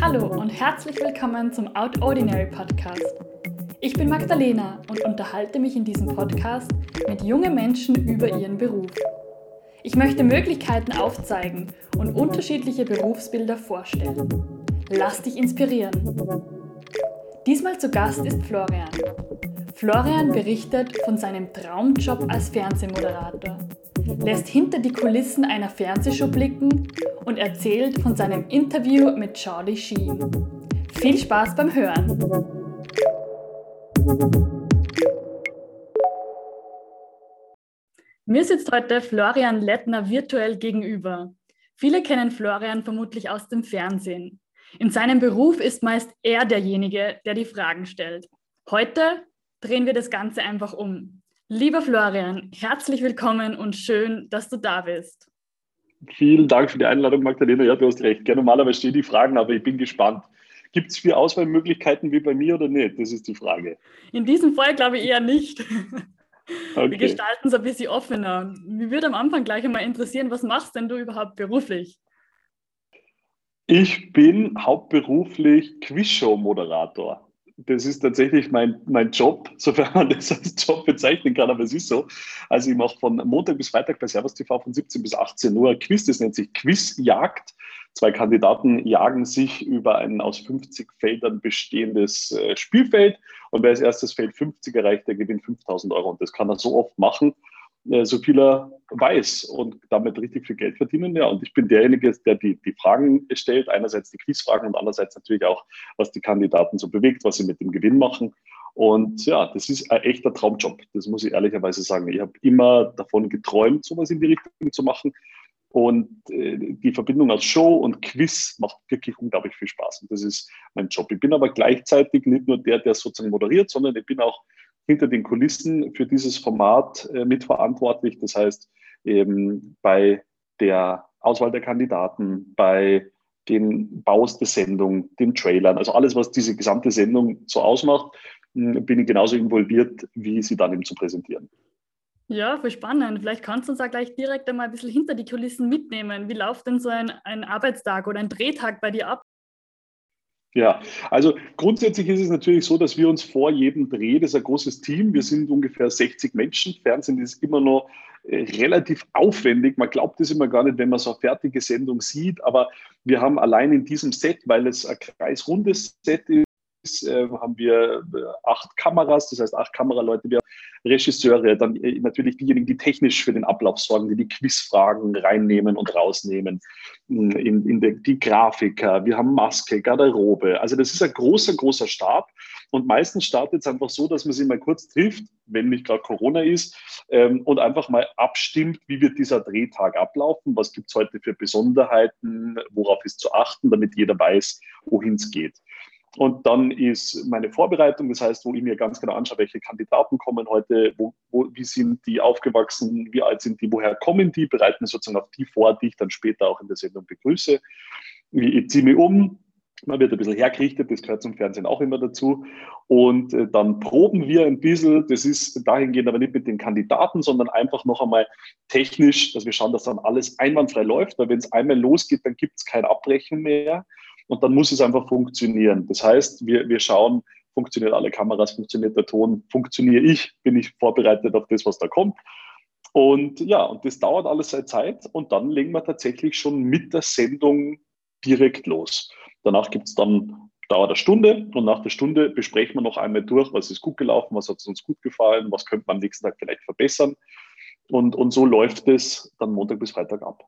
Hallo und herzlich willkommen zum Out Ordinary Podcast. Ich bin Magdalena und unterhalte mich in diesem Podcast mit jungen Menschen über ihren Beruf. Ich möchte Möglichkeiten aufzeigen und unterschiedliche Berufsbilder vorstellen. Lass dich inspirieren. Diesmal zu Gast ist Florian. Florian berichtet von seinem Traumjob als Fernsehmoderator, lässt hinter die Kulissen einer Fernsehshow blicken und erzählt von seinem Interview mit Charlie Sheen. Viel Spaß beim Hören! Mir sitzt heute Florian Lettner virtuell gegenüber. Viele kennen Florian vermutlich aus dem Fernsehen. In seinem Beruf ist meist er derjenige, der die Fragen stellt. Heute drehen wir das Ganze einfach um. Lieber Florian, herzlich willkommen und schön, dass du da bist. Vielen Dank für die Einladung, Magdalena. Ja, du hast recht. Ja, normalerweise stehen die Fragen, aber ich bin gespannt. Gibt es vier Auswahlmöglichkeiten wie bei mir oder nicht? Das ist die Frage. In diesem Fall glaube ich eher nicht. Okay. Wir gestalten es ein bisschen offener. Mir würde am Anfang gleich einmal interessieren, was machst denn du überhaupt beruflich? Ich bin hauptberuflich Quizshow-Moderator das ist tatsächlich mein, mein Job, sofern man das als Job bezeichnen kann, aber es ist so. Also ich mache von Montag bis Freitag bei Servus TV von 17 bis 18 Uhr Quiz, das nennt sich Quizjagd. Zwei Kandidaten jagen sich über ein aus 50 Feldern bestehendes äh, Spielfeld und wer als erstes Feld 50 erreicht, der gewinnt 5000 Euro und das kann er so oft machen, äh, so viel er weiß und damit richtig viel Geld verdienen. Ja, und ich bin derjenige, der die, die Fragen stellt, einerseits die Quizfragen und andererseits natürlich auch, was die Kandidaten so bewegt, was sie mit dem Gewinn machen. Und ja, das ist ein echter Traumjob, das muss ich ehrlicherweise sagen. Ich habe immer davon geträumt, sowas in die Richtung zu machen. Und äh, die Verbindung aus Show und Quiz macht wirklich unglaublich viel Spaß. Und das ist mein Job. Ich bin aber gleichzeitig nicht nur der, der sozusagen moderiert, sondern ich bin auch hinter den Kulissen für dieses Format äh, mitverantwortlich. Das heißt, eben bei der Auswahl der Kandidaten, bei den Baus der Sendung, den Trailern, also alles, was diese gesamte Sendung so ausmacht, bin ich genauso involviert, wie sie dann eben zu präsentieren. Ja, voll spannend. Vielleicht kannst du uns auch gleich direkt einmal ein bisschen hinter die Kulissen mitnehmen. Wie läuft denn so ein, ein Arbeitstag oder ein Drehtag bei dir ab? Ja, also grundsätzlich ist es natürlich so, dass wir uns vor jedem Dreh, das ist ein großes Team, wir sind ungefähr 60 Menschen. Fernsehen ist immer noch äh, relativ aufwendig. Man glaubt es immer gar nicht, wenn man so eine fertige Sendung sieht, aber wir haben allein in diesem Set, weil es ein kreisrundes Set ist, haben wir äh, acht Kameras, das heißt acht Kameraleute. Wir Regisseure, dann äh, natürlich diejenigen, die technisch für den Ablauf sorgen, die die Quizfragen reinnehmen und rausnehmen, mm, in, in der, die Grafiker, wir haben Maske, Garderobe. Also das ist ein großer, großer Stab. Und meistens startet es einfach so, dass man sich mal kurz trifft, wenn nicht gerade Corona ist, ähm, und einfach mal abstimmt, wie wird dieser Drehtag ablaufen, was gibt es heute für Besonderheiten, worauf ist zu achten, damit jeder weiß, wohin es geht. Und dann ist meine Vorbereitung, das heißt, wo ich mir ganz genau anschaue, welche Kandidaten kommen heute, wo, wo, wie sind die aufgewachsen, wie alt sind die, woher kommen die, bereiten sozusagen auf die vor, die ich dann später auch in der Sendung begrüße. Ich ziehe mich um, man wird ein bisschen hergerichtet, das gehört zum Fernsehen auch immer dazu. Und äh, dann proben wir ein bisschen, das ist dahingehend aber nicht mit den Kandidaten, sondern einfach noch einmal technisch, dass wir schauen, dass dann alles einwandfrei läuft, weil wenn es einmal losgeht, dann gibt es kein Abbrechen mehr und dann muss es einfach funktionieren. Das heißt, wir, wir schauen, funktioniert alle Kameras, funktioniert der Ton, funktioniere ich, bin ich vorbereitet auf das, was da kommt. Und ja, und das dauert alles seit Zeit und dann legen wir tatsächlich schon mit der Sendung direkt los. Danach gibt es dann, dauert eine Stunde und nach der Stunde besprechen wir noch einmal durch, was ist gut gelaufen, was hat uns gut gefallen, was könnte man am nächsten Tag vielleicht verbessern. Und, und so läuft es dann Montag bis Freitag ab.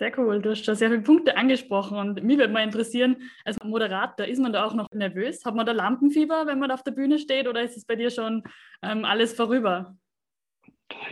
Sehr cool, du hast schon sehr viele Punkte angesprochen und mich würde mal interessieren, als Moderator, ist man da auch noch nervös? Hat man da Lampenfieber, wenn man auf der Bühne steht oder ist es bei dir schon ähm, alles vorüber?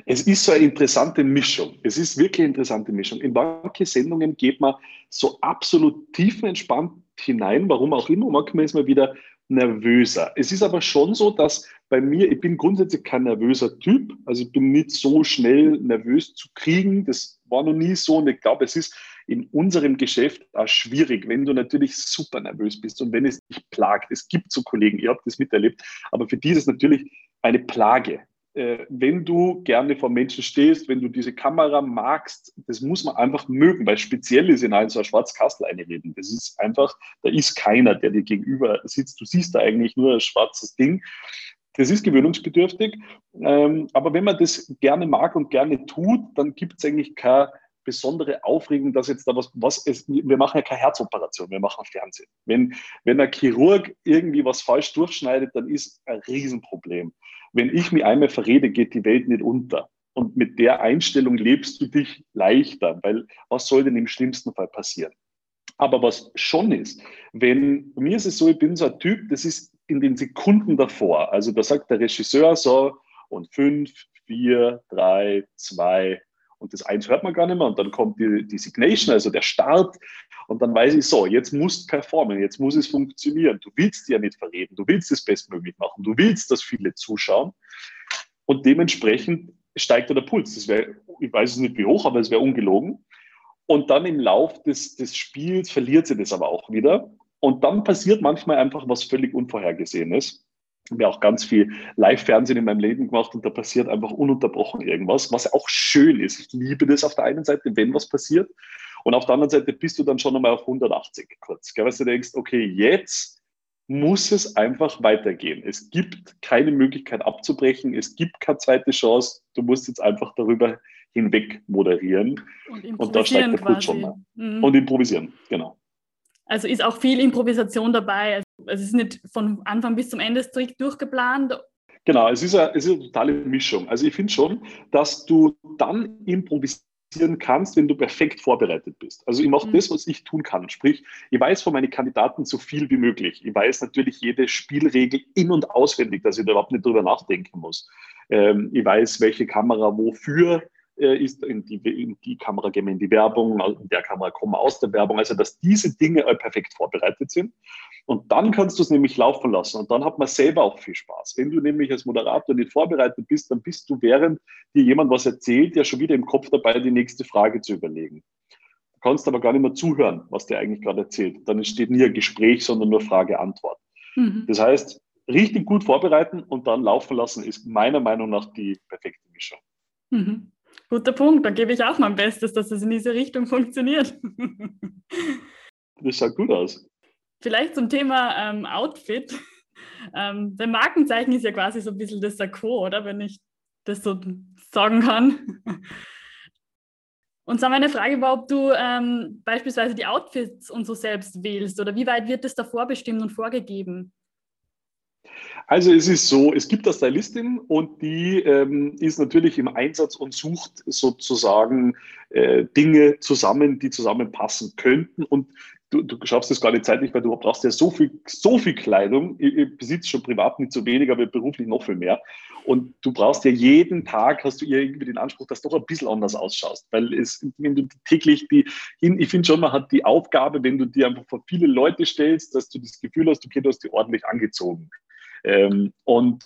Es ist so eine interessante Mischung. Es ist wirklich eine interessante Mischung. In manche Sendungen geht man so absolut tiefenentspannt hinein, warum auch immer. Manchmal ist man wieder nervöser. Es ist aber schon so, dass bei mir, ich bin grundsätzlich kein nervöser Typ. Also ich bin nicht so schnell nervös zu kriegen. Das war noch nie so. Und ich glaube, es ist in unserem Geschäft auch schwierig, wenn du natürlich super nervös bist und wenn es dich plagt. Es gibt so Kollegen, ihr habt das miterlebt, aber für die ist es natürlich eine Plage. Äh, wenn du gerne vor Menschen stehst, wenn du diese Kamera magst, das muss man einfach mögen, weil speziell ist in einem so ein Schwarzkastel einreden. Das ist einfach, da ist keiner, der dir gegenüber sitzt. Du siehst da eigentlich nur ein schwarzes Ding. Das ist gewöhnungsbedürftig. Ähm, aber wenn man das gerne mag und gerne tut, dann gibt es eigentlich keine besondere Aufregung, dass jetzt da was, was ist, wir machen ja keine Herzoperation, wir machen Fernsehen. Wenn, wenn ein Chirurg irgendwie was falsch durchschneidet, dann ist ein Riesenproblem. Wenn ich mich einmal verrede, geht die Welt nicht unter. Und mit der Einstellung lebst du dich leichter, weil was soll denn im schlimmsten Fall passieren? Aber was schon ist, wenn, mir ist es so, ich bin so ein Typ, das ist in den Sekunden davor. Also da sagt der Regisseur so, und fünf, vier, drei, zwei, und das eins hört man gar nicht mehr. Und dann kommt die, die Signation, also der Start. Und dann weiß ich so, jetzt muss performen, jetzt muss es funktionieren. Du willst ja nicht verreden, du willst es bestmöglich machen, du willst, dass viele zuschauen. Und dementsprechend steigt der Puls. Das wäre, ich weiß es nicht wie hoch, aber es wäre ungelogen. Und dann im Lauf des, des Spiels verliert sie das aber auch wieder. Und dann passiert manchmal einfach was völlig Unvorhergesehenes. Ich habe auch ganz viel Live-Fernsehen in meinem Leben gemacht und da passiert einfach ununterbrochen irgendwas, was auch schön ist. Ich liebe das auf der einen Seite, wenn was passiert. Und auf der anderen Seite bist du dann schon einmal auf 180 kurz. Gell? Weil du denkst, okay, jetzt muss es einfach weitergehen. Es gibt keine Möglichkeit abzubrechen. Es gibt keine zweite Chance. Du musst jetzt einfach darüber hinweg moderieren. Und, und da steigt der Puls schon mal. Mhm. Und improvisieren, genau. Also ist auch viel Improvisation dabei. Also es ist nicht von Anfang bis zum Ende strikt durchgeplant. Genau, es ist eine, es ist eine totale Mischung. Also ich finde schon, dass du dann improvisieren kannst, wenn du perfekt vorbereitet bist. Also ich mache mhm. das, was ich tun kann. Sprich, ich weiß von meinen Kandidaten so viel wie möglich. Ich weiß natürlich jede Spielregel in- und auswendig, dass ich da überhaupt nicht drüber nachdenken muss. Ähm, ich weiß, welche Kamera wofür ist, in die, in die Kamera gehen wir in die Werbung, in der Kamera kommen wir aus der Werbung, also dass diese Dinge perfekt vorbereitet sind. Und dann kannst du es nämlich laufen lassen und dann hat man selber auch viel Spaß. Wenn du nämlich als Moderator nicht vorbereitet bist, dann bist du, während dir jemand was erzählt, ja schon wieder im Kopf dabei, die nächste Frage zu überlegen. Du kannst aber gar nicht mehr zuhören, was der eigentlich gerade erzählt. Dann entsteht nie ein Gespräch, sondern nur Frage-Antwort. Mhm. Das heißt, richtig gut vorbereiten und dann laufen lassen ist meiner Meinung nach die perfekte Mischung. Mhm. Guter Punkt, dann gebe ich auch mein Bestes, dass es in diese Richtung funktioniert. das schaut gut aus. Vielleicht zum Thema ähm, Outfit. Ähm, der Markenzeichen ist ja quasi so ein bisschen das Sakko, oder? Wenn ich das so sagen kann. Und so meine Frage war, ob du ähm, beispielsweise die Outfits und so selbst wählst oder wie weit wird das da vorbestimmt und vorgegeben? Also es ist so, es gibt eine Stylistin und die ähm, ist natürlich im Einsatz und sucht sozusagen äh, Dinge zusammen, die zusammenpassen könnten. Und du, du schaffst das gar nicht zeitlich, weil du brauchst ja so viel, so viel Kleidung. Ich, ich besitze schon privat nicht so wenig, aber beruflich noch viel mehr. Und du brauchst ja jeden Tag, hast du irgendwie den Anspruch, dass du doch ein bisschen anders ausschaust. Weil es, wenn du täglich die, ich finde schon, man hat die Aufgabe, wenn du dir einfach vor viele Leute stellst, dass du das Gefühl hast, okay, du hast die ordentlich angezogen. Ähm, und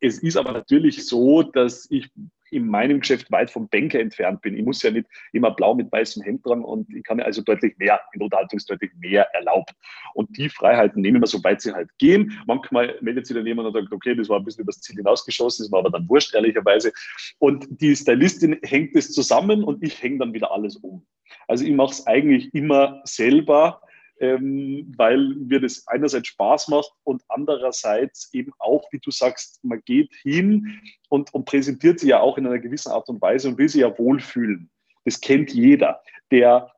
es ist aber natürlich so, dass ich in meinem Geschäft weit vom Banker entfernt bin. Ich muss ja nicht immer blau mit weißem Hemd dran und ich kann also deutlich mehr, in Unterhaltung ist deutlich mehr erlaubt. Und die Freiheiten nehmen wir, soweit sie halt gehen. Manchmal meldet sich dann jemand und sagt, okay, das war ein bisschen übers Ziel hinausgeschossen, das war aber dann wurscht, ehrlicherweise. Und die Stylistin hängt es zusammen und ich hänge dann wieder alles um. Also ich mache es eigentlich immer selber ähm, weil mir das einerseits Spaß macht und andererseits eben auch, wie du sagst, man geht hin und, und präsentiert sie ja auch in einer gewissen Art und Weise und will sie ja wohlfühlen. Das kennt jeder. Der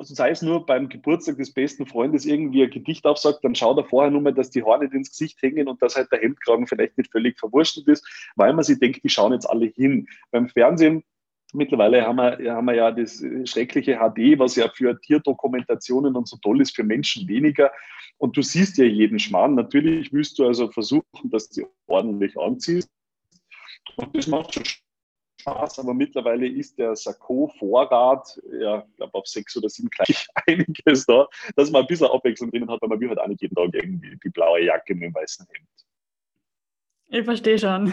sei es nur beim Geburtstag des besten Freundes irgendwie ein Gedicht aufsagt, dann schaut er vorher nur mal, dass die nicht ins Gesicht hängen und dass halt der Hemdkragen vielleicht nicht völlig verwurschtelt ist, weil man sich denkt, die schauen jetzt alle hin. Beim Fernsehen Mittlerweile haben wir, haben wir ja das schreckliche HD, was ja für Tierdokumentationen und so toll ist, für Menschen weniger. Und du siehst ja jeden Schmarrn. Natürlich willst du also versuchen, dass du ordentlich anziehst. Und das macht schon Spaß, aber mittlerweile ist der Sakko-Vorrat, ja, ich glaube, auf sechs oder sieben gleich einiges da, dass man ein bisschen Abwechslung drinnen hat, weil man will halt auch nicht jeden Tag irgendwie die blaue Jacke mit dem weißen Hemd. Ich verstehe schon.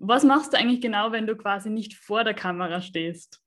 Was machst du eigentlich genau, wenn du quasi nicht vor der Kamera stehst?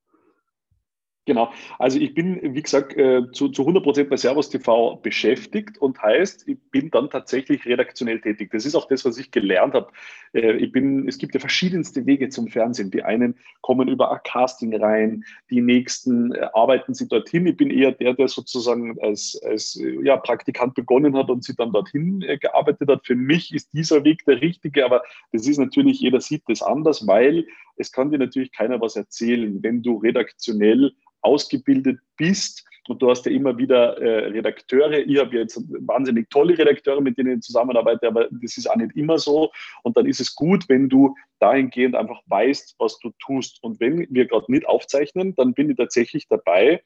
Genau. Also ich bin, wie gesagt, äh, zu, zu 100 Prozent bei Servus TV beschäftigt und heißt, ich bin dann tatsächlich redaktionell tätig. Das ist auch das, was ich gelernt habe. Äh, ich bin, es gibt ja verschiedenste Wege zum Fernsehen. Die einen kommen über ein Casting rein, die nächsten äh, arbeiten sie dorthin. Ich bin eher der, der sozusagen als, als ja, Praktikant begonnen hat und sie dann dorthin gearbeitet hat. Für mich ist dieser Weg der richtige, aber das ist natürlich, jeder sieht das anders, weil es kann dir natürlich keiner was erzählen, wenn du redaktionell ausgebildet bist. Und du hast ja immer wieder äh, Redakteure. Ich habe jetzt wahnsinnig tolle Redakteure, mit denen ich zusammenarbeite, aber das ist auch nicht immer so. Und dann ist es gut, wenn du dahingehend einfach weißt, was du tust. Und wenn wir gerade nicht aufzeichnen, dann bin ich tatsächlich dabei,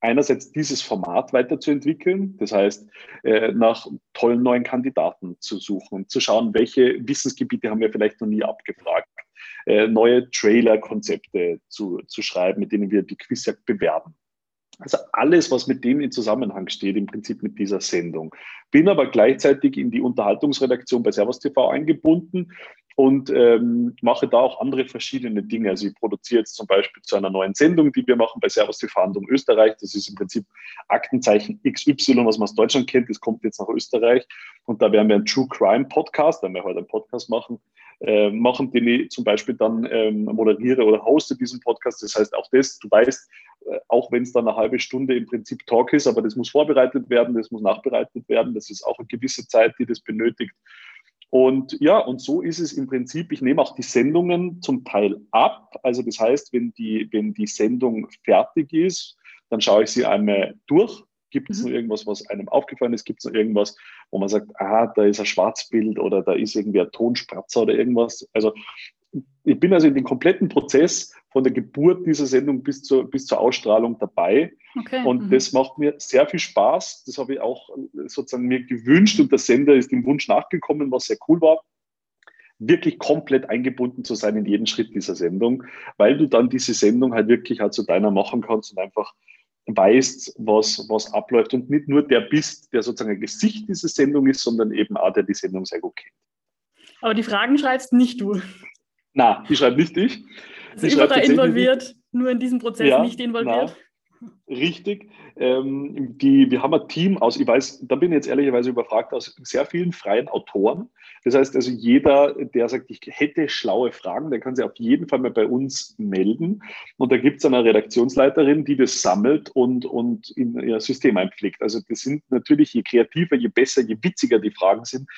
einerseits dieses Format weiterzuentwickeln, das heißt, äh, nach tollen neuen Kandidaten zu suchen zu schauen, welche Wissensgebiete haben wir vielleicht noch nie abgefragt äh, neue Trailer-Konzepte zu, zu schreiben, mit denen wir die Quizjagd bewerben. Also alles, was mit dem in Zusammenhang steht, im Prinzip mit dieser Sendung. Bin aber gleichzeitig in die Unterhaltungsredaktion bei Servus TV eingebunden und ähm, mache da auch andere verschiedene Dinge. Also ich produziere jetzt zum Beispiel zu einer neuen Sendung, die wir machen bei Servus TV um Österreich. Das ist im Prinzip Aktenzeichen XY, was man aus Deutschland kennt. Das kommt jetzt nach Österreich. Und da werden wir einen True Crime Podcast, da werden wir heute einen Podcast machen, äh, machen, den ich zum Beispiel dann ähm, moderiere oder hoste diesen Podcast. Das heißt, auch das, du weißt, äh, auch wenn es dann eine halbe Stunde im Prinzip Talk ist, aber das muss vorbereitet werden, das muss nachbereitet werden, das ist auch eine gewisse Zeit, die das benötigt. Und ja, und so ist es im Prinzip. Ich nehme auch die Sendungen zum Teil ab. Also das heißt, wenn die, wenn die Sendung fertig ist, dann schaue ich sie einmal durch Gibt es mhm. noch irgendwas, was einem aufgefallen ist? Gibt es noch irgendwas, wo man sagt, ah, da ist ein Schwarzbild oder da ist irgendwie ein Tonspratzer oder irgendwas? Also ich bin also in den kompletten Prozess von der Geburt dieser Sendung bis zur, bis zur Ausstrahlung dabei. Okay. Und mhm. das macht mir sehr viel Spaß. Das habe ich auch sozusagen mir gewünscht und der Sender ist dem Wunsch nachgekommen, was sehr cool war wirklich komplett eingebunden zu sein in jeden Schritt dieser Sendung, weil du dann diese Sendung halt wirklich halt zu deiner machen kannst und einfach weißt, was, was abläuft und nicht nur der bist, der sozusagen ein Gesicht dieser Sendung ist, sondern eben auch der die Sendung sehr gut kennt. Aber die Fragen schreibst nicht du. Na, die schreibt nicht ich. Also überall involviert, nur in diesem Prozess ja, nicht involviert. Richtig. Ähm, die, wir haben ein Team aus, ich weiß, da bin ich jetzt ehrlicherweise überfragt, aus sehr vielen freien Autoren. Das heißt also, jeder, der sagt, ich hätte schlaue Fragen, der kann sich auf jeden Fall mal bei uns melden. Und da gibt es eine Redaktionsleiterin, die das sammelt und, und in ihr System einpflegt. Also das sind natürlich, je kreativer, je besser, je witziger die Fragen sind,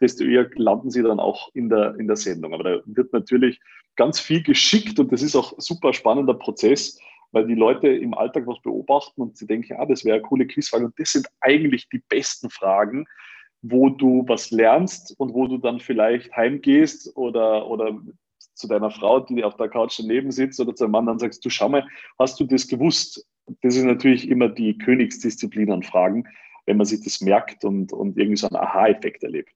desto eher landen sie dann auch in der, in der Sendung. Aber da wird natürlich ganz viel geschickt und das ist auch super spannender Prozess weil die Leute im Alltag was beobachten und sie denken, ja, das wäre eine coole Quizfrage. Und das sind eigentlich die besten Fragen, wo du was lernst und wo du dann vielleicht heimgehst oder, oder zu deiner Frau, die auf der Couch daneben sitzt oder zu einem Mann, dann sagst du, schau mal, hast du das gewusst? Das ist natürlich immer die Königsdisziplin an Fragen, wenn man sich das merkt und, und irgendwie so einen Aha-Effekt erlebt.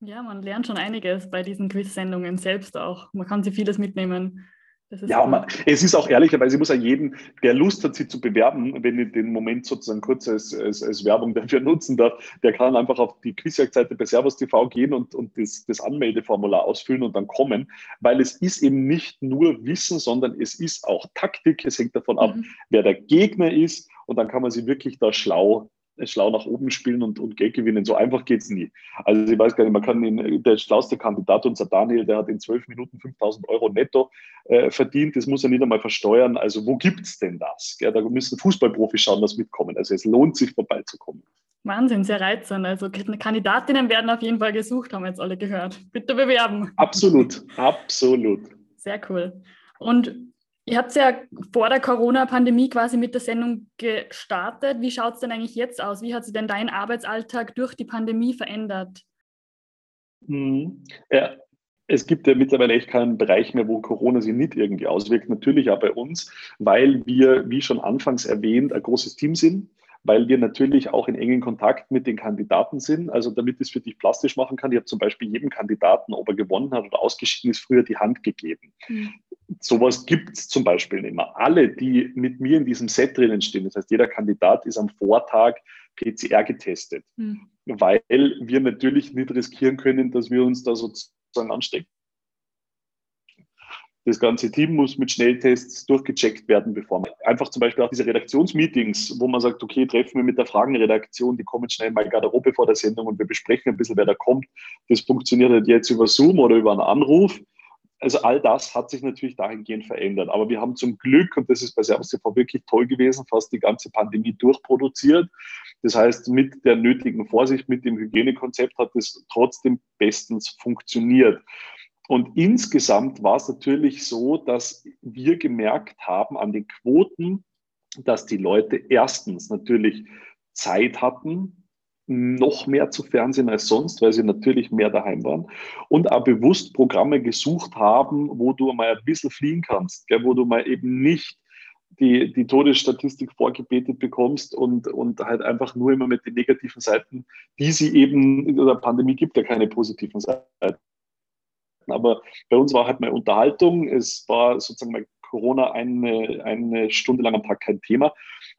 Ja, man lernt schon einiges bei diesen Quiz-Sendungen selbst auch. Man kann sich vieles mitnehmen ja, man, es ist auch ehrlicherweise, ich muss ja jeden, der Lust hat, sie zu bewerben, wenn ich den Moment sozusagen kurz als, als, als Werbung dafür nutzen darf, der kann einfach auf die Quizjagd-Seite bei Servus TV gehen und, und das, das Anmeldeformular ausfüllen und dann kommen, weil es ist eben nicht nur Wissen, sondern es ist auch Taktik. Es hängt davon ab, mhm. wer der Gegner ist und dann kann man sie wirklich da schlau schlau nach oben spielen und, und Geld gewinnen. So einfach geht es nie. Also ich weiß gar nicht, man kann in, der schlauste Kandidat, unser Daniel, der hat in zwölf Minuten 5000 Euro netto äh, verdient. Das muss er nicht einmal versteuern. Also wo gibt es denn das? Ja, da müssen Fußballprofis schauen, dass mitkommen. Also es lohnt sich vorbeizukommen. Wahnsinn, sehr reizend. Also Kandidatinnen werden auf jeden Fall gesucht, haben wir jetzt alle gehört. Bitte bewerben. Absolut, absolut. Sehr cool. Und Ihr habt ja vor der Corona-Pandemie quasi mit der Sendung gestartet. Wie schaut es denn eigentlich jetzt aus? Wie hat sich denn dein Arbeitsalltag durch die Pandemie verändert? Mhm. Ja, es gibt ja mittlerweile echt keinen Bereich mehr, wo Corona sich nicht irgendwie auswirkt. Natürlich auch bei uns, weil wir, wie schon anfangs erwähnt, ein großes Team sind weil wir natürlich auch in engen Kontakt mit den Kandidaten sind. Also damit ich es für dich plastisch machen kann, ich habe zum Beispiel jedem Kandidaten, ob er gewonnen hat oder ausgeschieden ist, früher die Hand gegeben. Mhm. Sowas gibt es zum Beispiel nicht mehr. Alle, die mit mir in diesem Set drinnen stehen, das heißt, jeder Kandidat ist am Vortag PCR getestet, mhm. weil wir natürlich nicht riskieren können, dass wir uns da sozusagen anstecken. Das ganze Team muss mit Schnelltests durchgecheckt werden, bevor man einfach zum Beispiel auch diese Redaktionsmeetings, wo man sagt, okay, treffen wir mit der Fragenredaktion, die kommen schnell mal Garderobe vor der Sendung und wir besprechen ein bisschen, wer da kommt. Das funktioniert halt jetzt über Zoom oder über einen Anruf. Also all das hat sich natürlich dahingehend verändert. Aber wir haben zum Glück, und das ist bei Servus TV wirklich toll gewesen, fast die ganze Pandemie durchproduziert. Das heißt, mit der nötigen Vorsicht, mit dem Hygienekonzept hat es trotzdem bestens funktioniert. Und insgesamt war es natürlich so, dass wir gemerkt haben an den Quoten, dass die Leute erstens natürlich Zeit hatten, noch mehr zu Fernsehen als sonst, weil sie natürlich mehr daheim waren und auch bewusst Programme gesucht haben, wo du mal ein bisschen fliehen kannst, gell, wo du mal eben nicht die, die Todesstatistik vorgebetet bekommst und, und halt einfach nur immer mit den negativen Seiten, die sie eben in der Pandemie gibt, ja keine positiven Seiten. Aber bei uns war halt mal Unterhaltung. Es war sozusagen bei Corona eine, eine Stunde lang am Tag kein Thema.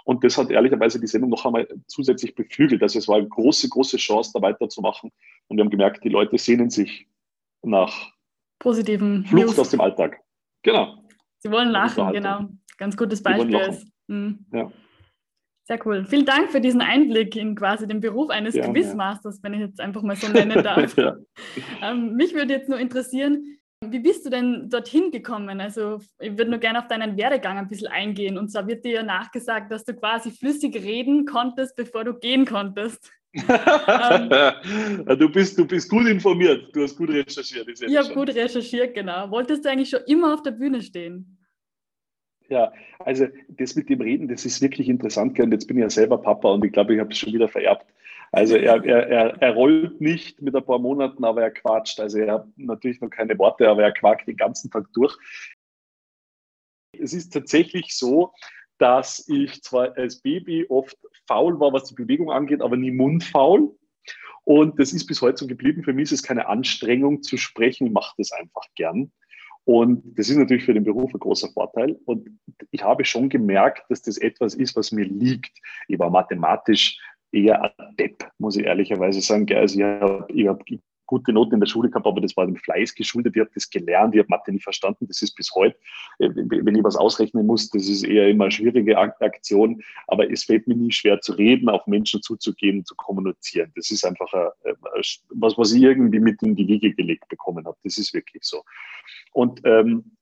Und das hat ehrlicherweise die Sendung noch einmal zusätzlich beflügelt. Also es war eine große, große Chance, da weiterzumachen. Und wir haben gemerkt, die Leute sehnen sich nach positiven Flucht News. aus dem Alltag. Genau. Sie wollen lachen, genau. Ganz gutes Beispiel. Mhm. Ja. Sehr cool. Vielen Dank für diesen Einblick in quasi den Beruf eines ja, Quizmasters, wenn ich jetzt einfach mal so nennen darf. ja. ähm, mich würde jetzt nur interessieren, wie bist du denn dorthin gekommen? Also ich würde nur gerne auf deinen Werdegang ein bisschen eingehen. Und zwar wird dir ja nachgesagt, dass du quasi flüssig reden konntest, bevor du gehen konntest. du, bist, du bist gut informiert, du hast gut recherchiert. Ich habe gut recherchiert, genau. Wolltest du eigentlich schon immer auf der Bühne stehen? Ja, also das mit dem Reden, das ist wirklich interessant. Und jetzt bin ich ja selber Papa und ich glaube, ich habe es schon wieder vererbt. Also er, er, er, rollt nicht mit ein paar Monaten, aber er quatscht. Also er hat natürlich noch keine Worte, aber er quakt den ganzen Tag durch. Es ist tatsächlich so, dass ich zwar als Baby oft faul war, was die Bewegung angeht, aber nie mundfaul. Und das ist bis heute so geblieben. Für mich ist es keine Anstrengung zu sprechen, ich mache das einfach gern. Und das ist natürlich für den Beruf ein großer Vorteil. Und ich habe schon gemerkt, dass das etwas ist, was mir liegt. Ich war mathematisch eher adept, muss ich ehrlicherweise sagen. Also ich habe hab gute Noten in der Schule gehabt, aber das war dem Fleiß geschuldet. Ich habe das gelernt, ich habe Mathe nicht verstanden. Das ist bis heute, äh, wenn ich was ausrechnen muss, das ist eher immer eine schwierige Aktion. Aber es fällt mir nie schwer zu reden, auf Menschen zuzugehen, zu kommunizieren. Das ist einfach was, was ich irgendwie mit in die Wiege gelegt bekommen habe. Das ist wirklich so. Und ähm,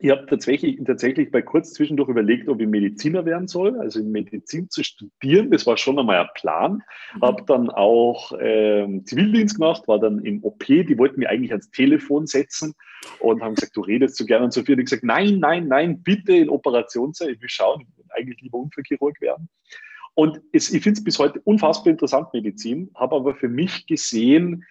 ich habe tatsächlich, tatsächlich bei kurz zwischendurch überlegt, ob ich Mediziner werden soll, also in Medizin zu studieren. Das war schon einmal ein Plan. Mhm. Habe dann auch ähm, Zivildienst gemacht, war dann im OP. Die wollten mir eigentlich ans Telefon setzen und haben gesagt, du redest so gerne und so viel. Und ich gesagt, nein, nein, nein, bitte in Operationssaal. Ich will schauen, ich will eigentlich lieber Unfallchirurg werden. Und es, ich finde es bis heute unfassbar interessant, Medizin, habe aber für mich gesehen,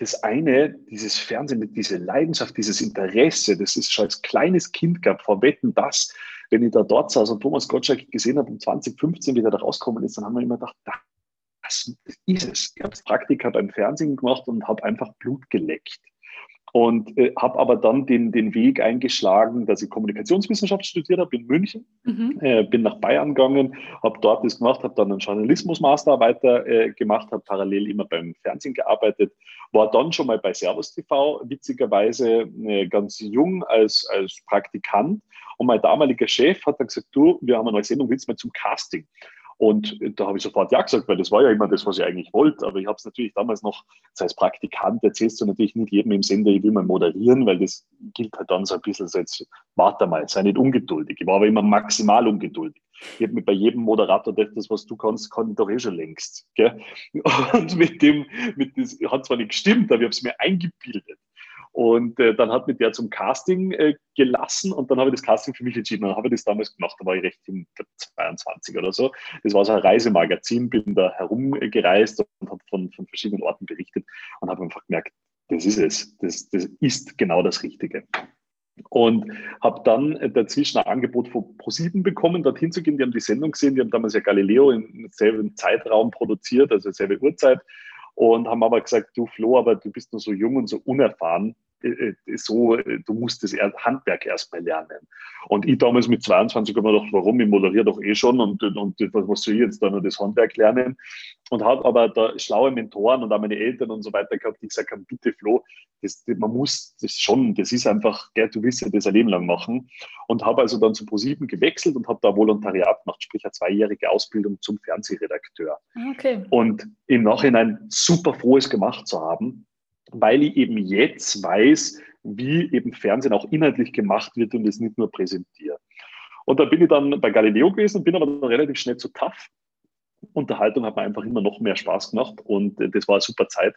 das eine, dieses Fernsehen mit dieser Leidenschaft, dieses Interesse, das ist schon als kleines Kind gab, vor Wetten das, wenn ich da dort saß und Thomas Gottschalk gesehen habe, um 2015, wie er da rausgekommen ist, dann haben wir immer gedacht, das ist es. Ich habe Praktika beim Fernsehen gemacht und habe einfach Blut geleckt und äh, habe aber dann den, den Weg eingeschlagen, dass ich Kommunikationswissenschaft studiert habe in München, mhm. äh, bin nach Bayern gegangen, habe dort das gemacht, habe dann einen Journalismusmaster weiter äh, gemacht, habe parallel immer beim Fernsehen gearbeitet, war dann schon mal bei Servus TV, witzigerweise äh, ganz jung als, als Praktikant und mein damaliger Chef hat dann gesagt, du, wir haben eine neue Sendung, willst du mal zum Casting? Und da habe ich sofort ja gesagt, weil das war ja immer das, was ich eigentlich wollte. Aber ich habe es natürlich damals noch, das heißt Praktikant, erzählst du natürlich nicht jedem im Sender, ich will mal moderieren, weil das gilt halt dann so ein bisschen jetzt, warte mal, sei nicht ungeduldig. Ich war aber immer maximal ungeduldig. Ich habe mir bei jedem Moderator gedacht, das, was du kannst, kann ich doch eh schon längst. Gell? Und mit dem, mit das hat zwar nicht gestimmt, aber ich habe es mir eingebildet. Und äh, dann hat mich der zum Casting äh, gelassen und dann habe ich das Casting für mich entschieden. Dann habe ich das damals gemacht, da war ich recht jung, 22 oder so. Das war so ein Reisemagazin, bin da herumgereist und habe von, von verschiedenen Orten berichtet und habe einfach gemerkt, das ist es, das, das ist genau das Richtige. Und habe dann dazwischen ein Angebot von ProSieben bekommen, dorthin zu gehen. Die haben die Sendung gesehen, die haben damals ja Galileo im selben Zeitraum produziert, also selbe Uhrzeit und haben aber gesagt, du Flo, aber du bist nur so jung und so unerfahren. Äh, so, du musst das Handwerk erstmal lernen. Und ich damals mit 22 habe mir gedacht, warum? Ich moderiere doch eh schon und, und was soll ich jetzt da noch das Handwerk lernen? Und habe aber da schlaue Mentoren und auch meine Eltern und so weiter gehabt, die gesagt haben, bitte Flo, das, man muss das schon, das ist einfach, gell, du willst ja das ein Leben lang machen. Und habe also dann zu ProSieben gewechselt und habe da Volontariat gemacht, sprich eine zweijährige Ausbildung zum Fernsehredakteur. Okay. Und im Nachhinein super frohes gemacht zu haben, weil ich eben jetzt weiß, wie eben Fernsehen auch inhaltlich gemacht wird und es nicht nur präsentiere. Und da bin ich dann bei Galileo gewesen, bin aber dann relativ schnell zu TAF. Unterhaltung hat mir einfach immer noch mehr Spaß gemacht und das war eine super Zeit.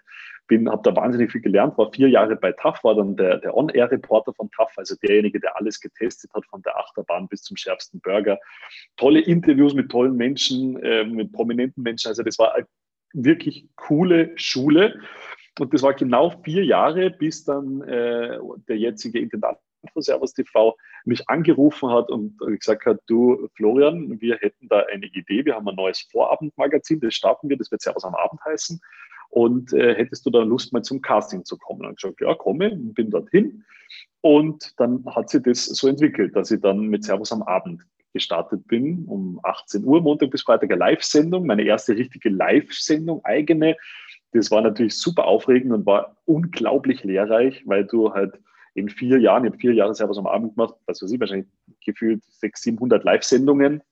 Bin, habe da wahnsinnig viel gelernt, war vier Jahre bei TAF, war dann der, der On-Air-Reporter von TAF, also derjenige, der alles getestet hat, von der Achterbahn bis zum schärfsten Burger. Tolle Interviews mit tollen Menschen, äh, mit prominenten Menschen, also das war eine wirklich coole Schule. Und das war genau vier Jahre, bis dann äh, der jetzige Intendant von Servus TV mich angerufen hat und gesagt hat, du Florian, wir hätten da eine Idee, wir haben ein neues Vorabendmagazin, das starten wir, das wird Servus am Abend heißen. Und äh, hättest du da Lust, mal zum Casting zu kommen? Und ich gesagt, ja, komme, bin dorthin. Und dann hat sich das so entwickelt, dass ich dann mit Servus am Abend gestartet bin, um 18 Uhr, Montag bis Freitag eine Live-Sendung, meine erste richtige Live-Sendung, eigene, das war natürlich super aufregend und war unglaublich lehrreich, weil du halt in vier Jahren, ich habe vier Jahre selber so am Abend gemacht, was weiß ich, wahrscheinlich gefühlt 600, 700 Live-Sendungen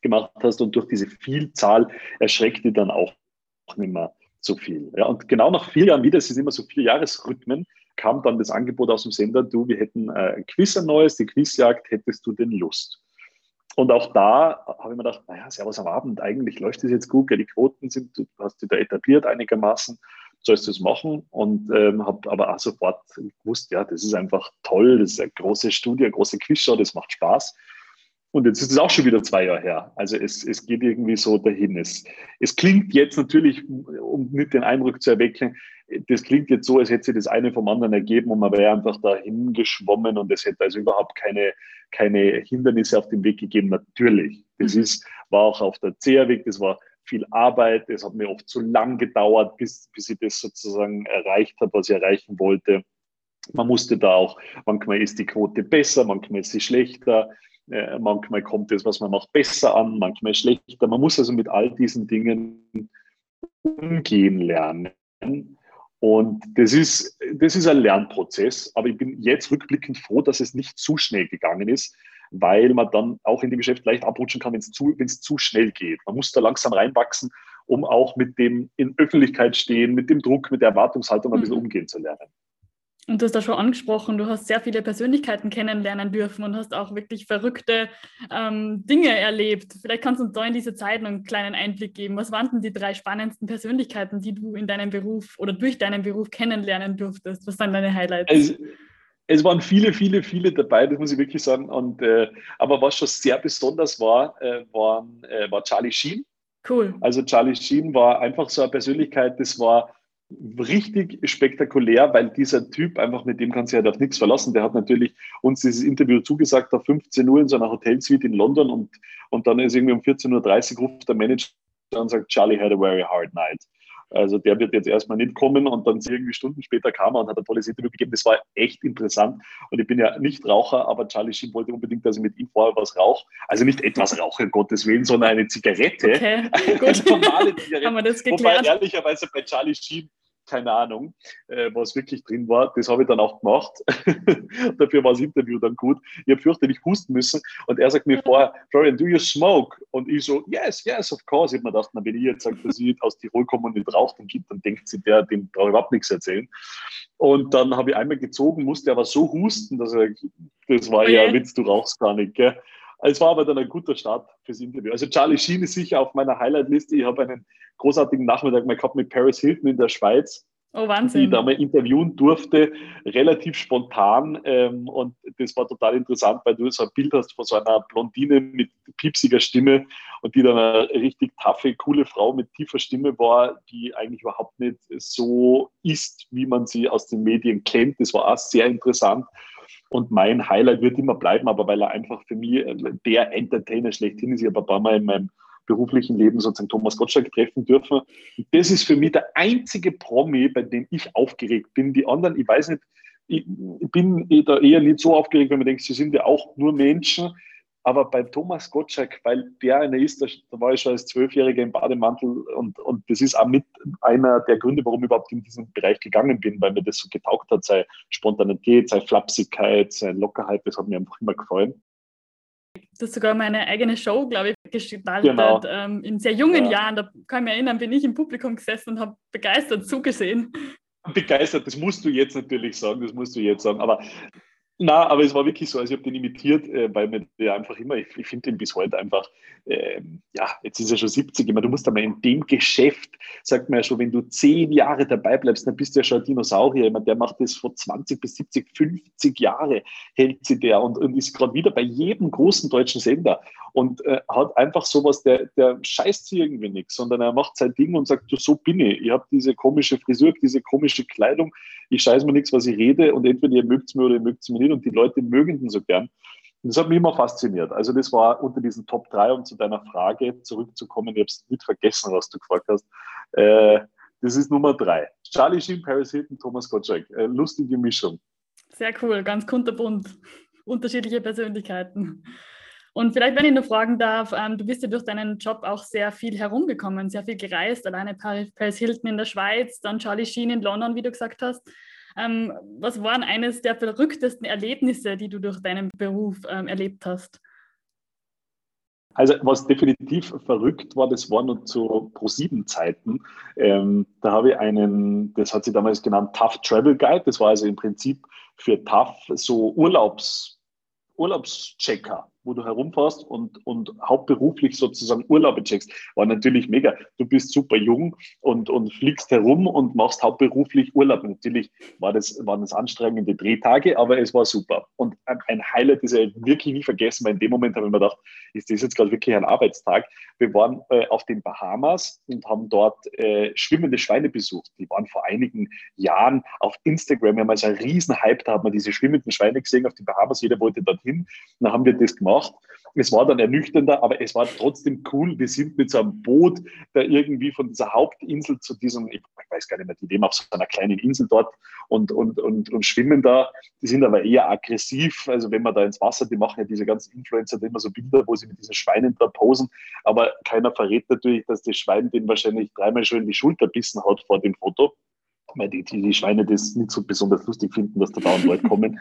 gemacht hast und durch diese Vielzahl erschreckt die dann auch nicht mehr so viel. Ja, und genau nach vier Jahren wieder, es sind immer so vier Jahresrhythmen, kam dann das Angebot aus dem Sender, du, wir hätten äh, ein Quiz ein neues, die Quizjagd, hättest du denn Lust? Und auch da habe ich mir gedacht, naja, Servus am Abend, eigentlich läuft das jetzt gut, die Quoten sind, du hast dich da etabliert einigermaßen, sollst du es machen und ähm, habe aber auch sofort gewusst, ja, das ist einfach toll, das ist eine große Studie, eine große Quizshow, das macht Spaß. Und jetzt ist es auch schon wieder zwei Jahre her. Also es, es geht irgendwie so dahin. Es, es klingt jetzt natürlich, um nicht den Eindruck zu erwecken, das klingt jetzt so, als hätte sich das eine vom anderen ergeben und man wäre einfach dahin geschwommen und es hätte also überhaupt keine, keine Hindernisse auf dem Weg gegeben. Natürlich. Das mhm. ist, war auch auf der CR-Weg, das war viel Arbeit, es hat mir oft zu lang gedauert, bis, bis ich das sozusagen erreicht habe, was ich erreichen wollte. Man musste da auch, manchmal ist die Quote besser, manchmal ist sie schlechter, äh, manchmal kommt das, was man macht, besser an, manchmal schlechter. Man muss also mit all diesen Dingen umgehen lernen. Und das ist, das ist ein Lernprozess, aber ich bin jetzt rückblickend froh, dass es nicht zu schnell gegangen ist, weil man dann auch in dem Geschäft leicht abrutschen kann, wenn es zu, zu schnell geht. Man muss da langsam reinwachsen, um auch mit dem in Öffentlichkeit stehen, mit dem Druck, mit der Erwartungshaltung ein bisschen mhm. umgehen zu lernen. Und du hast da schon angesprochen, du hast sehr viele Persönlichkeiten kennenlernen dürfen und hast auch wirklich verrückte ähm, Dinge erlebt. Vielleicht kannst du uns da in diese Zeit einen kleinen Einblick geben. Was waren denn die drei spannendsten Persönlichkeiten, die du in deinem Beruf oder durch deinen Beruf kennenlernen durftest? Was waren deine Highlights? Also, es waren viele, viele, viele dabei, das muss ich wirklich sagen. Und, äh, aber was schon sehr besonders war, äh, waren, äh, war Charlie Sheen. Cool. Also Charlie Sheen war einfach so eine Persönlichkeit, das war richtig spektakulär, weil dieser Typ einfach, mit dem kann sich halt auf nichts verlassen. Der hat natürlich uns dieses Interview zugesagt auf 15 Uhr in so einer Hotelsuite in London und, und dann ist irgendwie um 14.30 Uhr ruft der Manager und sagt, Charlie had a very hard night. Also der wird jetzt erstmal nicht kommen und dann irgendwie Stunden später kam er und hat ein tolles Interview gegeben. Das war echt interessant. Und ich bin ja nicht Raucher, aber Charlie Sheen wollte unbedingt, dass ich mit ihm vorher was rauche. Also nicht etwas rauche, Gottes Willen, sondern eine Zigarette. Okay, gut. Eine normale Zigarette. Haben wir das geklärt? Wobei ehrlicherweise bei Charlie Sheen keine Ahnung, äh, was wirklich drin war. Das habe ich dann auch gemacht. Dafür war das Interview dann gut. Ich habe fürchterlich husten müssen und er sagt mir vorher, Florian, do you smoke? Und ich so, yes, yes, of course. Ich habe mir gedacht, na, wenn ich jetzt sage, dass ich aus Tirol komme und nicht rauche, dann, gibt, dann denkt sie, der, dem brauche ich überhaupt nichts erzählen. Und dann habe ich einmal gezogen, musste aber so husten, dass er, das war ja Witz, du rauchst gar nicht, gell? Es war aber dann ein guter Start fürs Interview. Also Charlie Sheen ist sicher auf meiner Highlight-Liste. Ich habe einen großartigen Nachmittag mal gehabt mit Paris Hilton in der Schweiz. Oh, Wahnsinn. Die da mal interviewen durfte, relativ spontan. Ähm, und das war total interessant, weil du so ein Bild hast von so einer Blondine mit piepsiger Stimme und die dann eine richtig taffe, coole Frau mit tiefer Stimme war, die eigentlich überhaupt nicht so ist, wie man sie aus den Medien kennt. Das war auch sehr interessant. Und mein Highlight wird immer bleiben, aber weil er einfach für mich der Entertainer schlechthin ist. Ich habe ein paar Mal in meinem beruflichen Leben sozusagen Thomas Gottschalk treffen dürfen. Das ist für mich der einzige Promi, bei dem ich aufgeregt bin. Die anderen, ich weiß nicht, ich bin da eher nicht so aufgeregt, wenn man denkt, sie sind ja auch nur Menschen. Aber bei Thomas Gottschalk, weil der einer ist, da war ich schon als Zwölfjähriger im Bademantel und, und das ist auch mit einer der Gründe, warum ich überhaupt in diesen Bereich gegangen bin, weil mir das so getaugt hat, sei Spontanität, sei Flapsigkeit, sei Lockerheit, das hat mir einfach immer gefallen. Du hast sogar meine eigene Show, glaube ich, gestaltet genau. ähm, in sehr jungen ja. Jahren. Da kann ich mich erinnern, bin ich im Publikum gesessen und habe begeistert zugesehen. Begeistert, das musst du jetzt natürlich sagen, das musst du jetzt sagen. Aber na, aber es war wirklich so, also ich habe den imitiert, äh, weil mir der einfach immer, ich, ich finde den bis heute einfach, äh, ja, jetzt ist er schon 70, immer, du musst einmal in dem Geschäft, sagt man ja schon, wenn du zehn Jahre dabei bleibst, dann bist du ja schon ein Dinosaurier. Immer, der macht das vor 20 bis 70, 50 Jahre, hält sie der und, und ist gerade wieder bei jedem großen deutschen Sender und äh, hat einfach sowas, der, der scheißt sie irgendwie nichts, sondern er macht sein Ding und sagt, so bin ich. Ich habe diese komische Frisur, diese komische Kleidung, ich scheiße mir nichts, was ich rede und entweder ihr mögt es mir oder ihr mögt es mir nicht und die Leute mögen den so gern. Und das hat mich immer fasziniert. Also das war unter diesen Top 3, um zu deiner Frage zurückzukommen. Ich habe es nicht vergessen, was du gefragt hast. Äh, das ist Nummer 3. Charlie Sheen, Paris Hilton, Thomas Gottschalk. Äh, lustige Mischung. Sehr cool, ganz kunterbunt. Unterschiedliche Persönlichkeiten. Und vielleicht, wenn ich nur fragen darf, ähm, du bist ja durch deinen Job auch sehr viel herumgekommen, sehr viel gereist, alleine Paris Hilton in der Schweiz, dann Charlie Sheen in London, wie du gesagt hast. Ähm, was waren eines der verrücktesten Erlebnisse, die du durch deinen Beruf ähm, erlebt hast? Also was definitiv verrückt war, das war noch zu Pro-7-Zeiten. Ähm, da habe ich einen, das hat sie damals genannt, Tough Travel Guide. Das war also im Prinzip für Tough so Urlaubs, Urlaubschecker wo du herumfährst und, und hauptberuflich sozusagen Urlaube checkst, war natürlich mega. Du bist super jung und, und fliegst herum und machst hauptberuflich Urlaub. Natürlich war das, waren das anstrengende Drehtage, aber es war super. Ein Highlight, das ich wirklich nie vergessen, weil in dem Moment habe ich mir gedacht, ist das jetzt gerade wirklich ein Arbeitstag? Wir waren äh, auf den Bahamas und haben dort äh, schwimmende Schweine besucht. Die waren vor einigen Jahren auf Instagram, wir haben also einen riesen Hype, da hat man diese schwimmenden Schweine gesehen auf den Bahamas, jeder wollte dorthin. Dann haben wir das gemacht. Es war dann ernüchternder, aber es war trotzdem cool. Wir sind mit so einem Boot da irgendwie von dieser Hauptinsel zu diesem, ich weiß gar nicht mehr, die leben auf so einer kleinen Insel dort und, und, und, und schwimmen da. Die sind aber eher aggressiv. Also wenn man da ins Wasser, die machen ja diese ganzen Influencer die immer so Bilder, wo sie mit diesen Schweinen da posen. Aber keiner verrät natürlich, dass das Schwein den wahrscheinlich dreimal schon in die Schulter bissen hat vor dem Foto weil die, die, die Schweine das nicht so besonders lustig finden, dass da dauernd Leute kommen.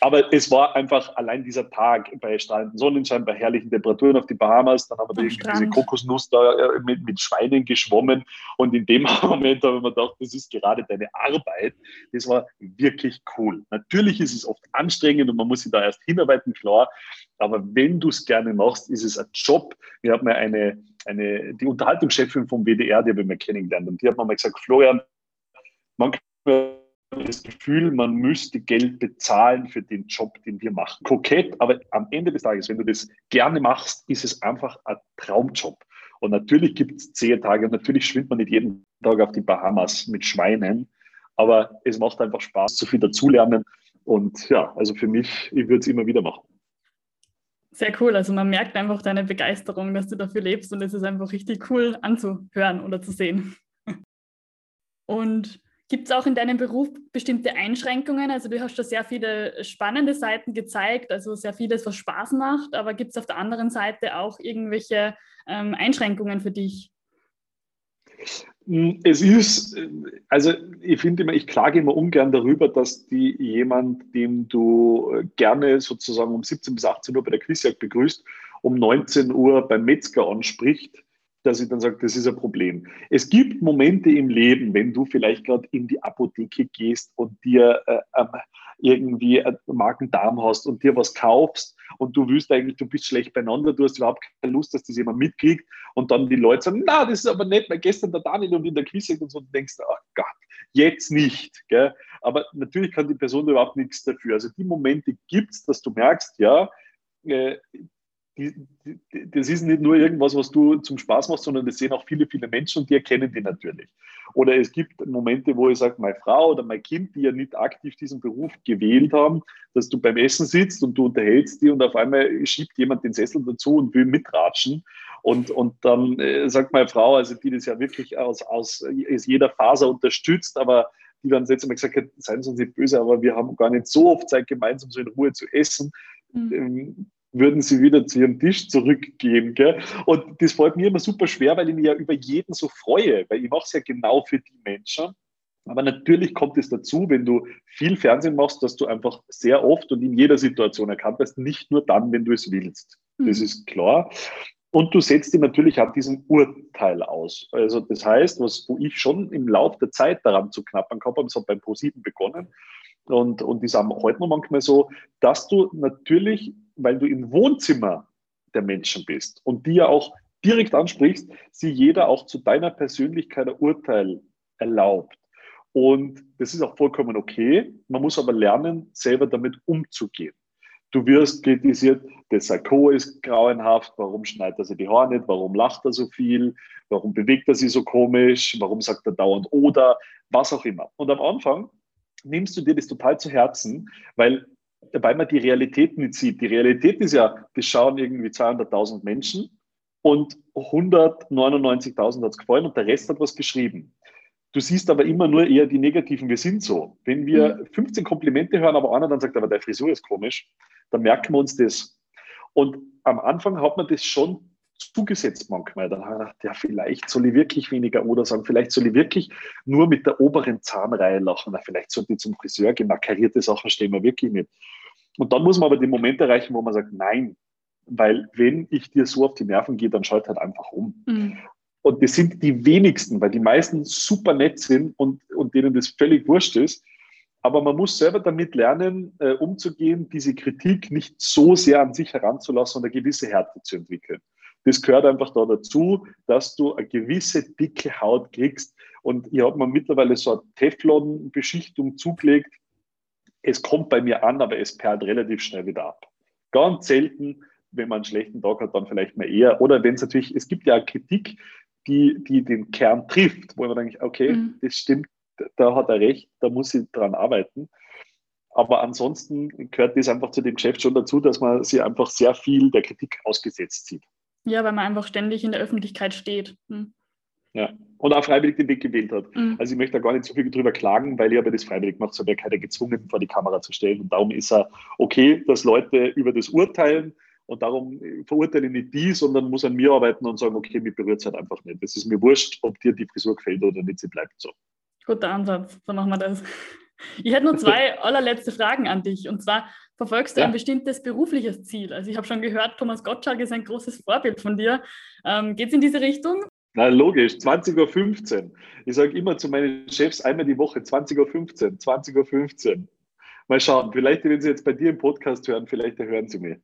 Aber es war einfach allein dieser Tag bei strahlendem Sonnenschein, bei herrlichen Temperaturen auf die Bahamas. Dann haben wir diese Kokosnuss da äh, mit, mit Schweinen geschwommen. Und in dem Moment habe ich mir gedacht, das ist gerade deine Arbeit. Das war wirklich cool. Natürlich ist es oft anstrengend und man muss sich da erst hinarbeiten, klar. Aber wenn du es gerne machst, ist es ein Job. Wir haben ja eine, eine, die Unterhaltungschefin vom WDR, die habe ich mal kennengelernt. Und die hat mir mal gesagt, Florian, manchmal das Gefühl, man müsste Geld bezahlen für den Job, den wir machen. Kokett, aber am Ende des Tages, wenn du das gerne machst, ist es einfach ein Traumjob. Und natürlich gibt es zehn Tage und natürlich schwimmt man nicht jeden Tag auf die Bahamas mit Schweinen, aber es macht einfach Spaß, zu viel dazulernen. Und ja, also für mich, ich würde es immer wieder machen. Sehr cool. Also man merkt einfach deine Begeisterung, dass du dafür lebst und es ist einfach richtig cool anzuhören oder zu sehen. Und Gibt es auch in deinem Beruf bestimmte Einschränkungen? Also du hast da sehr viele spannende Seiten gezeigt, also sehr vieles, was Spaß macht, aber gibt es auf der anderen Seite auch irgendwelche ähm, Einschränkungen für dich? Hm, es ist, also ich finde immer, ich klage immer ungern darüber, dass die jemand, dem du gerne sozusagen um 17 bis 18 Uhr bei der Quizjagd begrüßt, um 19 Uhr beim Metzger anspricht dass ich dann sage, das ist ein Problem. Es gibt Momente im Leben, wenn du vielleicht gerade in die Apotheke gehst und dir äh, irgendwie Magen-Darm hast und dir was kaufst und du willst eigentlich, du bist schlecht beieinander, du hast überhaupt keine Lust, dass das jemand mitkriegt und dann die Leute sagen, na, das ist aber nett, weil gestern der Daniel und in der Quiz und so, und denkst, oh Gott, jetzt nicht. Gell? Aber natürlich kann die Person überhaupt nichts dafür. Also die Momente gibt es, dass du merkst, ja, äh, die, die, das ist nicht nur irgendwas, was du zum Spaß machst, sondern das sehen auch viele, viele Menschen und die erkennen die natürlich. Oder es gibt Momente, wo ich sage, meine Frau oder mein Kind, die ja nicht aktiv diesen Beruf gewählt haben, dass du beim Essen sitzt und du unterhältst die und auf einmal schiebt jemand den Sessel dazu und will mitratschen. Und, und dann äh, sagt meine Frau, also die das ja wirklich aus, aus, aus jeder Faser unterstützt, aber die dann letztes Mal gesagt hat, seien Sie uns nicht böse, aber wir haben gar nicht so oft Zeit gemeinsam so in Ruhe zu essen. Mhm. Würden sie wieder zu ihrem Tisch zurückgehen. Gell? Und das fällt mir immer super schwer, weil ich mich ja über jeden so freue, weil ich mache es ja genau für die Menschen. Aber natürlich kommt es dazu, wenn du viel Fernsehen machst, dass du einfach sehr oft und in jeder Situation erkannt wirst, nicht nur dann, wenn du es willst. Mhm. Das ist klar. Und du setzt dir natürlich auch diesen Urteil aus. Also das heißt, was, wo ich schon im Laufe der Zeit daran zu knappern gehabt habe, es hat beim ProSieben begonnen, und, und die sagen heute noch manchmal so, dass du natürlich, weil du im Wohnzimmer der Menschen bist und die ja auch direkt ansprichst, sie jeder auch zu deiner Persönlichkeit ein Urteil erlaubt. Und das ist auch vollkommen okay. Man muss aber lernen, selber damit umzugehen. Du wirst kritisiert, der Sarko ist grauenhaft, warum schneidet er sich die Haare nicht, warum lacht er so viel, warum bewegt er sich so komisch, warum sagt er dauernd oder, was auch immer. Und am Anfang nimmst du dir das total zu Herzen, weil, weil man die Realität nicht sieht. Die Realität ist ja, das schauen irgendwie 200.000 Menschen und 199.000 hat es gefallen und der Rest hat was geschrieben. Du siehst aber immer nur eher die negativen, wir sind so. Wenn wir 15 mhm. Komplimente hören, aber einer dann sagt, aber deine Frisur ist komisch, dann merken wir uns das. Und am Anfang hat man das schon zugesetzt manchmal. Dann habe ich gedacht, ja, vielleicht soll ich wirklich weniger oder sagen, vielleicht soll ich wirklich nur mit der oberen Zahnreihe lachen. Na, vielleicht sollte ich zum Friseur gehen, markerierte Sachen stehen wir wirklich nicht. Und dann muss man aber den Moment erreichen, wo man sagt, nein, weil wenn ich dir so auf die Nerven gehe, dann schalt halt einfach um. Mhm. Und das sind die wenigsten, weil die meisten super nett sind und, und denen das völlig wurscht ist. Aber man muss selber damit lernen, äh, umzugehen, diese Kritik nicht so sehr an sich heranzulassen und eine gewisse Härte zu entwickeln. Das gehört einfach da dazu, dass du eine gewisse dicke Haut kriegst. Und ich habe mir mittlerweile so eine Teflon-Beschichtung zugelegt. Es kommt bei mir an, aber es perlt relativ schnell wieder ab. Ganz selten, wenn man einen schlechten Tag hat, dann vielleicht mal eher. Oder wenn es natürlich, es gibt ja Kritik, die, die den Kern trifft, wo man denkt, okay, mhm. das stimmt, da hat er recht, da muss ich dran arbeiten. Aber ansonsten gehört das einfach zu dem Geschäft schon dazu, dass man sich einfach sehr viel der Kritik ausgesetzt sieht. Ja, weil man einfach ständig in der Öffentlichkeit steht. Hm. Ja, und auch freiwillig den Weg gewählt hat. Mhm. Also ich möchte da gar nicht so viel drüber klagen, weil ich habe das freiwillig gemacht, so wäre keiner gezwungen, vor die Kamera zu stellen. Und darum ist er okay, dass Leute über das urteilen und darum verurteile ich nicht die, sondern muss an mir arbeiten und sagen, okay, mich berührt es halt einfach nicht. Das ist mir wurscht, ob dir die Frisur gefällt oder nicht, sie bleibt so. Guter Ansatz, so machen wir das. Ich hätte nur zwei allerletzte Fragen an dich. Und zwar, verfolgst du ja. ein bestimmtes berufliches Ziel? Also ich habe schon gehört, Thomas Gottschalk ist ein großes Vorbild von dir. Ähm, Geht es in diese Richtung? Na, logisch, 20.15 Uhr. Ich sage immer zu meinen Chefs einmal die Woche, 20.15 Uhr, 20.15 Uhr. Mal schauen, vielleicht, wenn Sie jetzt bei dir im Podcast hören, vielleicht hören Sie mich.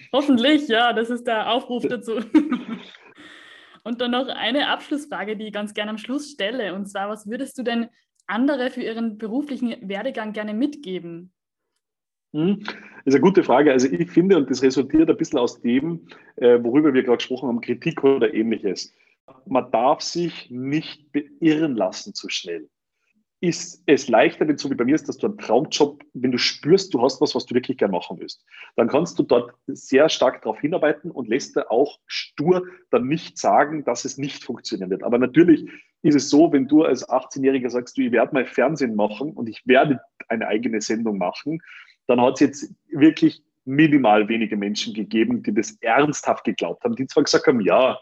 Hoffentlich, ja, das ist der Aufruf dazu. Und dann noch eine Abschlussfrage, die ich ganz gerne am Schluss stelle. Und zwar, was würdest du denn andere für ihren beruflichen Werdegang gerne mitgeben? Hm, das ist eine gute Frage. Also ich finde, und das resultiert ein bisschen aus dem, äh, worüber wir gerade gesprochen haben, Kritik oder ähnliches. Man darf sich nicht beirren lassen zu schnell ist es leichter, wenn so wie bei mir ist, dass du einen Traumjob, wenn du spürst, du hast was, was du wirklich gerne machen willst, dann kannst du dort sehr stark darauf hinarbeiten und lässt dir auch stur dann nicht sagen, dass es nicht funktionieren wird. Aber natürlich ist es so, wenn du als 18-Jähriger sagst, du, ich werde mal Fernsehen machen und ich werde eine eigene Sendung machen, dann hat es jetzt wirklich minimal wenige Menschen gegeben, die das ernsthaft geglaubt haben, die zwar gesagt haben, ja,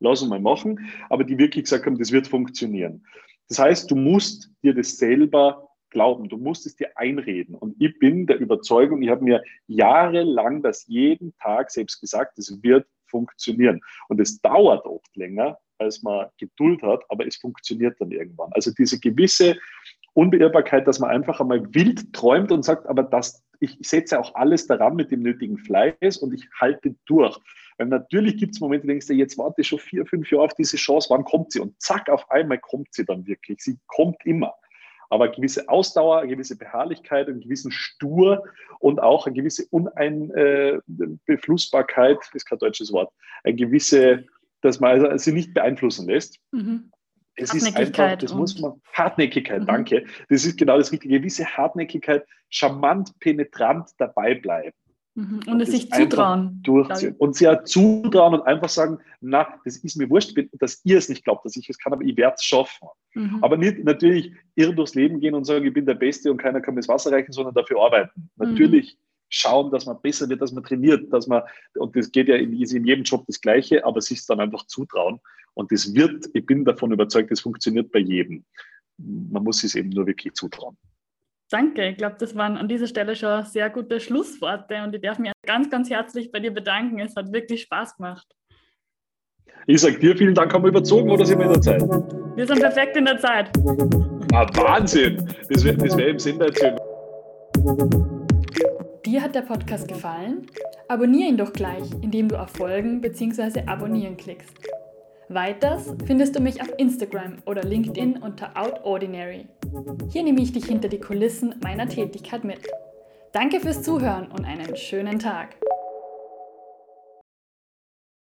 lass uns mal machen, aber die wirklich gesagt haben, das wird funktionieren. Das heißt, du musst dir das selber glauben, du musst es dir einreden. Und ich bin der Überzeugung, ich habe mir jahrelang das jeden Tag selbst gesagt, es wird funktionieren. Und es dauert oft länger, als man Geduld hat, aber es funktioniert dann irgendwann. Also diese gewisse Unbeirrbarkeit, dass man einfach einmal wild träumt und sagt, aber das, ich setze auch alles daran mit dem nötigen Fleiß und ich halte durch. Weil natürlich gibt es Momente, denkst du, jetzt warte ich schon vier, fünf Jahre auf diese Chance, wann kommt sie? Und zack, auf einmal kommt sie dann wirklich. Sie kommt immer. Aber eine gewisse Ausdauer, eine gewisse Beharrlichkeit, einen gewissen Stur und auch eine gewisse Uneinbeflussbarkeit, ist kein deutsches Wort, eine gewisse, dass man also sie nicht beeinflussen lässt. Mhm. Es ist einfach, das muss man, Hartnäckigkeit, mhm. danke. Das ist genau das Richtige. Gewisse Hartnäckigkeit, charmant, penetrant dabei bleiben. Mhm. Und, und es sich zutrauen. Durchziehen. Und sie ja zutrauen und einfach sagen, na, das ist mir wurscht, dass ihr es nicht glaubt, dass ich es kann, aber ich werde es schaffen. Mhm. Aber nicht natürlich irr durchs Leben gehen und sagen, ich bin der Beste und keiner kann mir das Wasser reichen, sondern dafür arbeiten. Mhm. Natürlich schauen, dass man besser wird, dass man trainiert, dass man, und das geht ja in, ist in jedem Job das Gleiche, aber sich dann einfach zutrauen. Und das wird, ich bin davon überzeugt, das funktioniert bei jedem. Man muss es eben nur wirklich zutrauen. Danke, ich glaube, das waren an dieser Stelle schon sehr gute Schlussworte und ich darf mich ganz, ganz herzlich bei dir bedanken. Es hat wirklich Spaß gemacht. Ich sage dir vielen Dank, haben wir überzogen oder sind wir in der Zeit? Wir sind perfekt in der Zeit. Ah, Wahnsinn! Das wäre das wär im Sinn der Erzählung. Dir hat der Podcast gefallen? Abonniere ihn doch gleich, indem du auf Folgen bzw. Abonnieren klickst. Weiters findest du mich auf Instagram oder LinkedIn unter OutOrdinary. Hier nehme ich dich hinter die Kulissen meiner Tätigkeit mit. Danke fürs Zuhören und einen schönen Tag.